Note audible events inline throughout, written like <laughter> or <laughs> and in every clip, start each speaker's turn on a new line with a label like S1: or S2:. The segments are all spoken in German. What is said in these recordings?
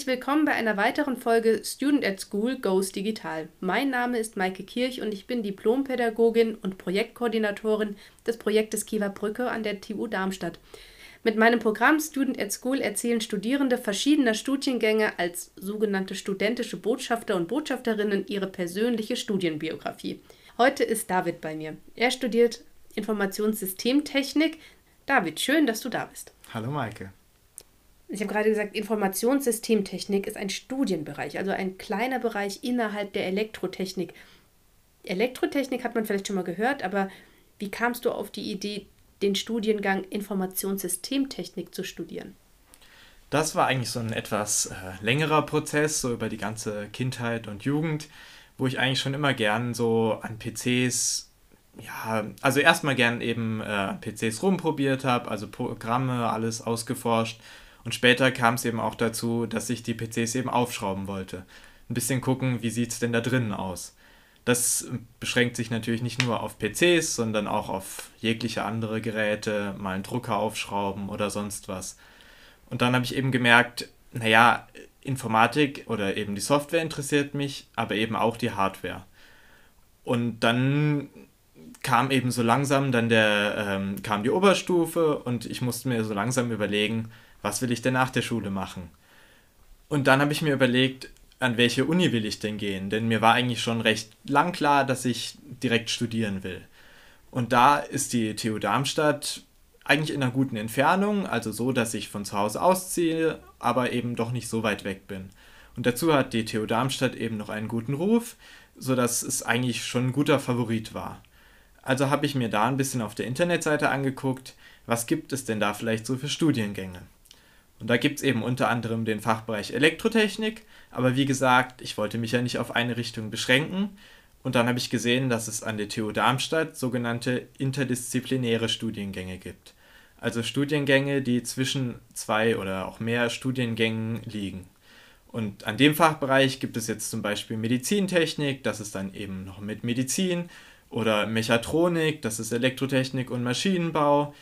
S1: Herzlich willkommen bei einer weiteren Folge Student at School Goes Digital. Mein Name ist Maike Kirch und ich bin Diplompädagogin und Projektkoordinatorin des Projektes Kiewer Brücke an der TU Darmstadt. Mit meinem Programm Student at School erzählen Studierende verschiedener Studiengänge als sogenannte studentische Botschafter und Botschafterinnen ihre persönliche Studienbiografie. Heute ist David bei mir. Er studiert Informationssystemtechnik. David, schön, dass du da bist.
S2: Hallo Maike.
S1: Ich habe gerade gesagt, Informationssystemtechnik ist ein Studienbereich, also ein kleiner Bereich innerhalb der Elektrotechnik. Elektrotechnik hat man vielleicht schon mal gehört, aber wie kamst du auf die Idee, den Studiengang Informationssystemtechnik zu studieren?
S2: Das war eigentlich so ein etwas äh, längerer Prozess, so über die ganze Kindheit und Jugend, wo ich eigentlich schon immer gern so an PCs, ja, also erstmal gern eben äh, PCs rumprobiert habe, also Programme, alles ausgeforscht. Und später kam es eben auch dazu, dass ich die PCs eben aufschrauben wollte. Ein bisschen gucken, wie sieht es denn da drinnen aus. Das beschränkt sich natürlich nicht nur auf PCs, sondern auch auf jegliche andere Geräte, mal einen Drucker aufschrauben oder sonst was. Und dann habe ich eben gemerkt, naja, Informatik oder eben die Software interessiert mich, aber eben auch die Hardware. Und dann kam eben so langsam dann der, ähm, kam die Oberstufe und ich musste mir so langsam überlegen, was will ich denn nach der Schule machen? Und dann habe ich mir überlegt, an welche Uni will ich denn gehen? Denn mir war eigentlich schon recht lang klar, dass ich direkt studieren will. Und da ist die TU Darmstadt eigentlich in einer guten Entfernung, also so, dass ich von zu Hause ausziehe, aber eben doch nicht so weit weg bin. Und dazu hat die TU Darmstadt eben noch einen guten Ruf, sodass es eigentlich schon ein guter Favorit war. Also habe ich mir da ein bisschen auf der Internetseite angeguckt, was gibt es denn da vielleicht so für Studiengänge. Und da gibt es eben unter anderem den Fachbereich Elektrotechnik, aber wie gesagt, ich wollte mich ja nicht auf eine Richtung beschränken. Und dann habe ich gesehen, dass es an der TU Darmstadt sogenannte interdisziplinäre Studiengänge gibt. Also Studiengänge, die zwischen zwei oder auch mehr Studiengängen liegen. Und an dem Fachbereich gibt es jetzt zum Beispiel Medizintechnik, das ist dann eben noch mit Medizin, oder Mechatronik, das ist Elektrotechnik und Maschinenbau,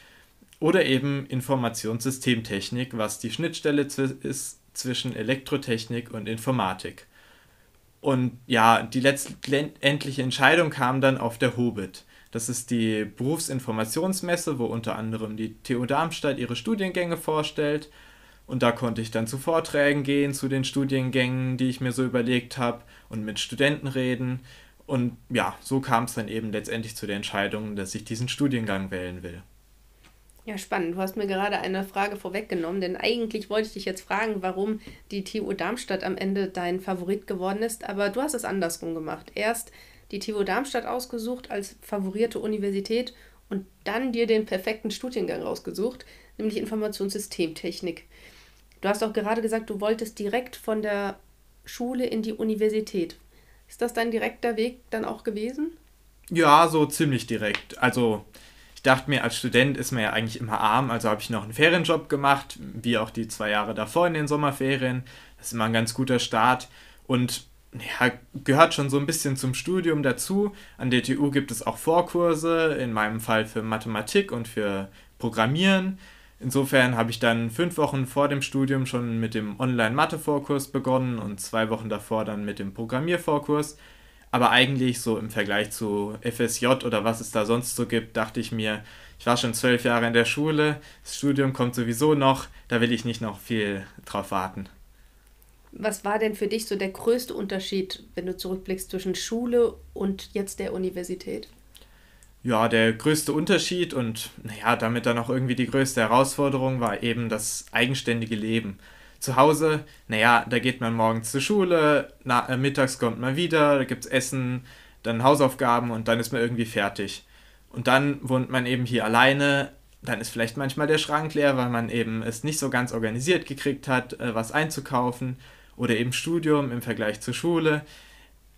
S2: oder eben Informationssystemtechnik, was die Schnittstelle ist zwischen Elektrotechnik und Informatik. Und ja, die letztendliche Entscheidung kam dann auf der Hobit. Das ist die Berufsinformationsmesse, wo unter anderem die TU Darmstadt ihre Studiengänge vorstellt. Und da konnte ich dann zu Vorträgen gehen zu den Studiengängen, die ich mir so überlegt habe und mit Studenten reden. Und ja, so kam es dann eben letztendlich zu der Entscheidung, dass ich diesen Studiengang wählen will.
S1: Ja, spannend. Du hast mir gerade eine Frage vorweggenommen, denn eigentlich wollte ich dich jetzt fragen, warum die TU Darmstadt am Ende dein Favorit geworden ist, aber du hast es andersrum gemacht. Erst die TU Darmstadt ausgesucht als favorierte Universität und dann dir den perfekten Studiengang rausgesucht, nämlich Informationssystemtechnik. Du hast auch gerade gesagt, du wolltest direkt von der Schule in die Universität. Ist das dein direkter Weg dann auch gewesen?
S2: Ja, so ziemlich direkt. Also dachte mir, als Student ist man ja eigentlich immer arm, also habe ich noch einen Ferienjob gemacht, wie auch die zwei Jahre davor in den Sommerferien. Das ist immer ein ganz guter Start und ja, gehört schon so ein bisschen zum Studium dazu. An der TU gibt es auch Vorkurse, in meinem Fall für Mathematik und für Programmieren. Insofern habe ich dann fünf Wochen vor dem Studium schon mit dem Online-Mathe-Vorkurs begonnen und zwei Wochen davor dann mit dem Programmiervorkurs. Aber eigentlich so im Vergleich zu FSJ oder was es da sonst so gibt, dachte ich mir, ich war schon zwölf Jahre in der Schule, das Studium kommt sowieso noch, da will ich nicht noch viel drauf warten.
S1: Was war denn für dich so der größte Unterschied, wenn du zurückblickst, zwischen Schule und jetzt der Universität?
S2: Ja, der größte Unterschied und naja, damit dann auch irgendwie die größte Herausforderung war eben das eigenständige Leben. Zu Hause, naja, da geht man morgens zur Schule, na, äh, mittags kommt man wieder, da gibt es Essen, dann Hausaufgaben und dann ist man irgendwie fertig. Und dann wohnt man eben hier alleine, dann ist vielleicht manchmal der Schrank leer, weil man eben es nicht so ganz organisiert gekriegt hat, äh, was einzukaufen. Oder eben Studium im Vergleich zur Schule.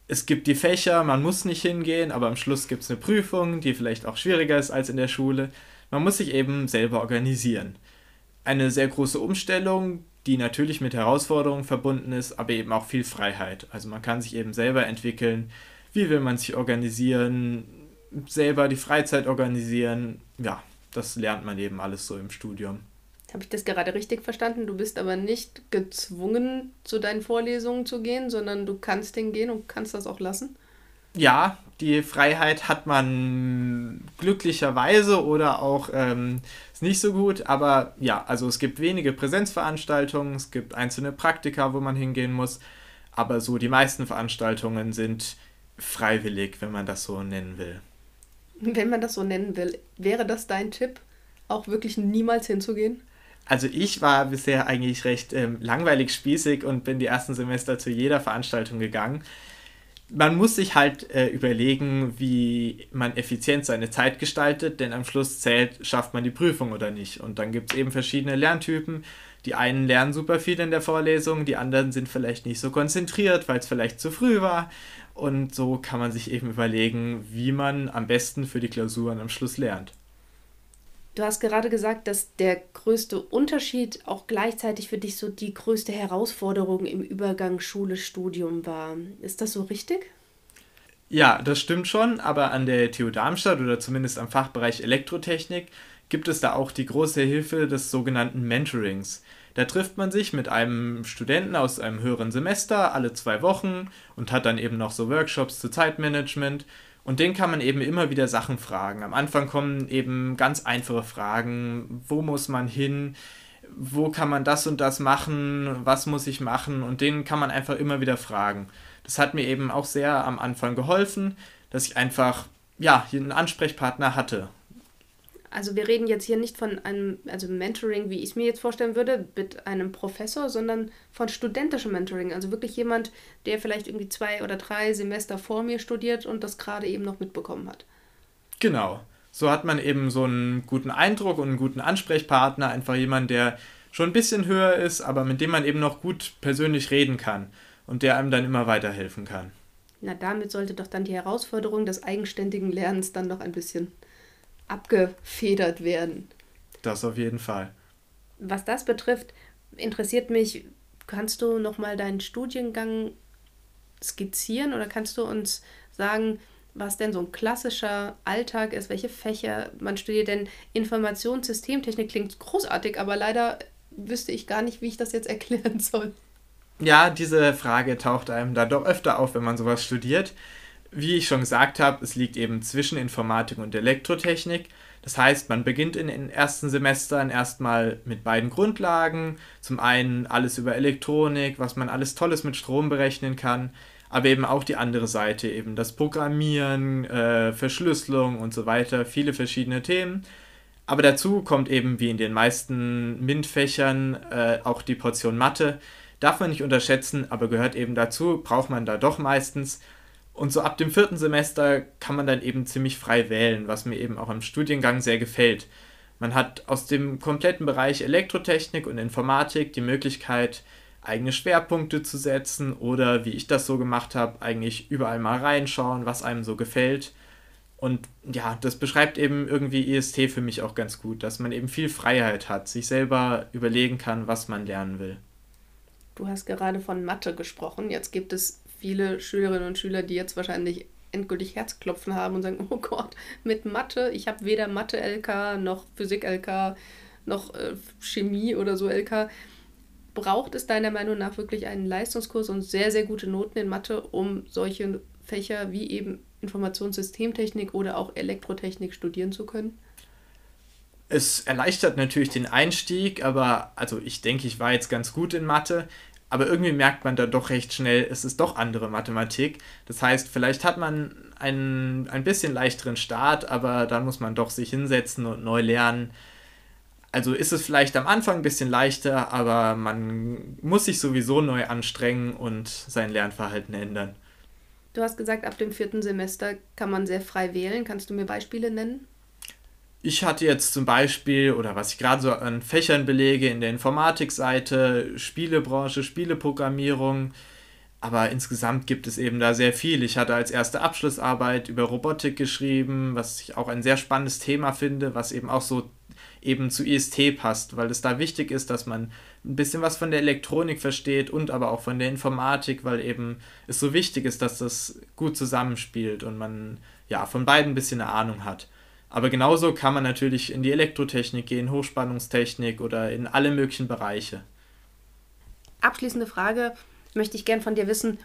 S2: Es gibt die Fächer, man muss nicht hingehen, aber am Schluss gibt es eine Prüfung, die vielleicht auch schwieriger ist als in der Schule. Man muss sich eben selber organisieren. Eine sehr große Umstellung, die natürlich mit Herausforderungen verbunden ist, aber eben auch viel Freiheit. Also man kann sich eben selber entwickeln, wie will man sich organisieren, selber die Freizeit organisieren. Ja, das lernt man eben alles so im Studium.
S1: Habe ich das gerade richtig verstanden? Du bist aber nicht gezwungen, zu deinen Vorlesungen zu gehen, sondern du kannst hingehen und kannst das auch lassen?
S2: Ja, die Freiheit hat man glücklicherweise oder auch ähm, ist nicht so gut, aber ja, also es gibt wenige Präsenzveranstaltungen, es gibt einzelne Praktika, wo man hingehen muss, aber so die meisten Veranstaltungen sind freiwillig, wenn man das so nennen will.
S1: Wenn man das so nennen will, wäre das dein Tipp, auch wirklich niemals hinzugehen?
S2: Also ich war bisher eigentlich recht ähm, langweilig spießig und bin die ersten Semester zu jeder Veranstaltung gegangen. Man muss sich halt äh, überlegen, wie man effizient seine Zeit gestaltet, denn am Schluss zählt, schafft man die Prüfung oder nicht. Und dann gibt es eben verschiedene Lerntypen. Die einen lernen super viel in der Vorlesung, die anderen sind vielleicht nicht so konzentriert, weil es vielleicht zu früh war. Und so kann man sich eben überlegen, wie man am besten für die Klausuren am Schluss lernt.
S1: Du hast gerade gesagt, dass der größte Unterschied auch gleichzeitig für dich so die größte Herausforderung im Übergang Schule-Studium war. Ist das so richtig?
S2: Ja, das stimmt schon, aber an der TU Darmstadt oder zumindest am Fachbereich Elektrotechnik gibt es da auch die große Hilfe des sogenannten Mentorings. Da trifft man sich mit einem Studenten aus einem höheren Semester alle zwei Wochen und hat dann eben noch so Workshops zu Zeitmanagement und den kann man eben immer wieder Sachen fragen. Am Anfang kommen eben ganz einfache Fragen. Wo muss man hin? Wo kann man das und das machen? Was muss ich machen? Und den kann man einfach immer wieder fragen. Das hat mir eben auch sehr am Anfang geholfen, dass ich einfach ja, einen Ansprechpartner hatte
S1: also wir reden jetzt hier nicht von einem, also Mentoring, wie ich es mir jetzt vorstellen würde, mit einem Professor, sondern von studentischem Mentoring. Also wirklich jemand, der vielleicht irgendwie zwei oder drei Semester vor mir studiert und das gerade eben noch mitbekommen hat.
S2: Genau. So hat man eben so einen guten Eindruck und einen guten Ansprechpartner, einfach jemand, der schon ein bisschen höher ist, aber mit dem man eben noch gut persönlich reden kann und der einem dann immer weiterhelfen kann.
S1: Na, damit sollte doch dann die Herausforderung des eigenständigen Lernens dann noch ein bisschen abgefedert werden.
S2: Das auf jeden Fall.
S1: Was das betrifft, interessiert mich, kannst du nochmal deinen Studiengang skizzieren oder kannst du uns sagen, was denn so ein klassischer Alltag ist, welche Fächer man studiert? Denn Informationssystemtechnik klingt großartig, aber leider wüsste ich gar nicht, wie ich das jetzt <laughs> erklären soll.
S2: Ja, diese Frage taucht einem da doch öfter auf, wenn man sowas studiert. Wie ich schon gesagt habe, es liegt eben zwischen Informatik und Elektrotechnik. Das heißt, man beginnt in den ersten Semestern erstmal mit beiden Grundlagen. Zum einen alles über Elektronik, was man alles Tolles mit Strom berechnen kann, aber eben auch die andere Seite, eben das Programmieren, äh, Verschlüsselung und so weiter, viele verschiedene Themen. Aber dazu kommt eben wie in den meisten MINT-Fächern äh, auch die Portion Mathe. Darf man nicht unterschätzen, aber gehört eben dazu, braucht man da doch meistens. Und so ab dem vierten Semester kann man dann eben ziemlich frei wählen, was mir eben auch im Studiengang sehr gefällt. Man hat aus dem kompletten Bereich Elektrotechnik und Informatik die Möglichkeit, eigene Schwerpunkte zu setzen oder, wie ich das so gemacht habe, eigentlich überall mal reinschauen, was einem so gefällt. Und ja, das beschreibt eben irgendwie IST für mich auch ganz gut, dass man eben viel Freiheit hat, sich selber überlegen kann, was man lernen will.
S1: Du hast gerade von Mathe gesprochen. Jetzt gibt es viele Schülerinnen und Schüler, die jetzt wahrscheinlich endgültig Herzklopfen haben und sagen, oh Gott, mit Mathe, ich habe weder Mathe-LK noch Physik-LK noch äh, Chemie oder so LK. Braucht es deiner Meinung nach wirklich einen Leistungskurs und sehr, sehr gute Noten in Mathe, um solche Fächer wie eben Informationssystemtechnik oder auch Elektrotechnik studieren zu können?
S2: Es erleichtert natürlich den Einstieg, aber also ich denke, ich war jetzt ganz gut in Mathe aber irgendwie merkt man da doch recht schnell, es ist doch andere Mathematik. Das heißt, vielleicht hat man einen ein bisschen leichteren Start, aber dann muss man doch sich hinsetzen und neu lernen. Also ist es vielleicht am Anfang ein bisschen leichter, aber man muss sich sowieso neu anstrengen und sein Lernverhalten ändern.
S1: Du hast gesagt, ab dem vierten Semester kann man sehr frei wählen. Kannst du mir Beispiele nennen?
S2: Ich hatte jetzt zum Beispiel, oder was ich gerade so an Fächern belege, in der Informatikseite, Spielebranche, Spieleprogrammierung, aber insgesamt gibt es eben da sehr viel. Ich hatte als erste Abschlussarbeit über Robotik geschrieben, was ich auch ein sehr spannendes Thema finde, was eben auch so eben zu IST passt, weil es da wichtig ist, dass man ein bisschen was von der Elektronik versteht und aber auch von der Informatik, weil eben es so wichtig ist, dass das gut zusammenspielt und man ja von beiden ein bisschen eine Ahnung hat. Aber genauso kann man natürlich in die Elektrotechnik gehen, Hochspannungstechnik oder in alle möglichen Bereiche.
S1: Abschließende Frage möchte ich gern von dir wissen,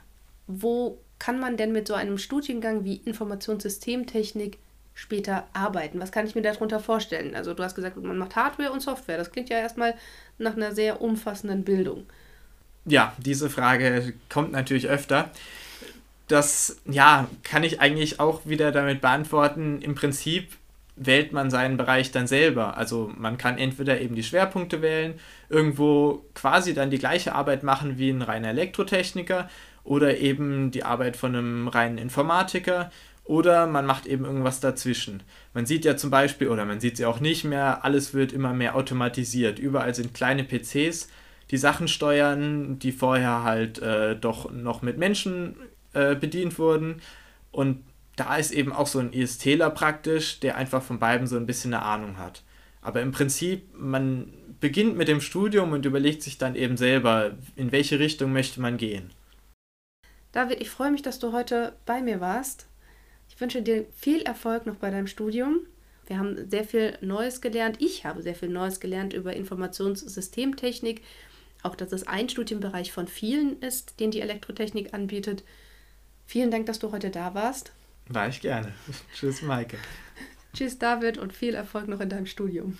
S1: wo kann man denn mit so einem Studiengang wie Informationssystemtechnik später arbeiten? Was kann ich mir darunter vorstellen? Also du hast gesagt, man macht Hardware und Software. Das klingt ja erstmal nach einer sehr umfassenden Bildung.
S2: Ja, diese Frage kommt natürlich öfter. Das ja, kann ich eigentlich auch wieder damit beantworten. Im Prinzip wählt man seinen Bereich dann selber. Also man kann entweder eben die Schwerpunkte wählen, irgendwo quasi dann die gleiche Arbeit machen wie ein reiner Elektrotechniker oder eben die Arbeit von einem reinen Informatiker oder man macht eben irgendwas dazwischen. Man sieht ja zum Beispiel, oder man sieht sie auch nicht mehr, alles wird immer mehr automatisiert. Überall sind kleine PCs, die Sachen steuern, die vorher halt äh, doch noch mit Menschen äh, bedient wurden. Und da ist eben auch so ein ISTler praktisch, der einfach von beiden so ein bisschen eine Ahnung hat. Aber im Prinzip, man beginnt mit dem Studium und überlegt sich dann eben selber, in welche Richtung möchte man gehen.
S1: David, ich freue mich, dass du heute bei mir warst. Ich wünsche dir viel Erfolg noch bei deinem Studium. Wir haben sehr viel Neues gelernt. Ich habe sehr viel Neues gelernt über Informationssystemtechnik. Auch, dass es ein Studienbereich von vielen ist, den die Elektrotechnik anbietet. Vielen Dank, dass du heute da warst.
S2: Weiß gerne. <laughs> Tschüss, Maike.
S1: Tschüss, David, und viel Erfolg noch in deinem Studium.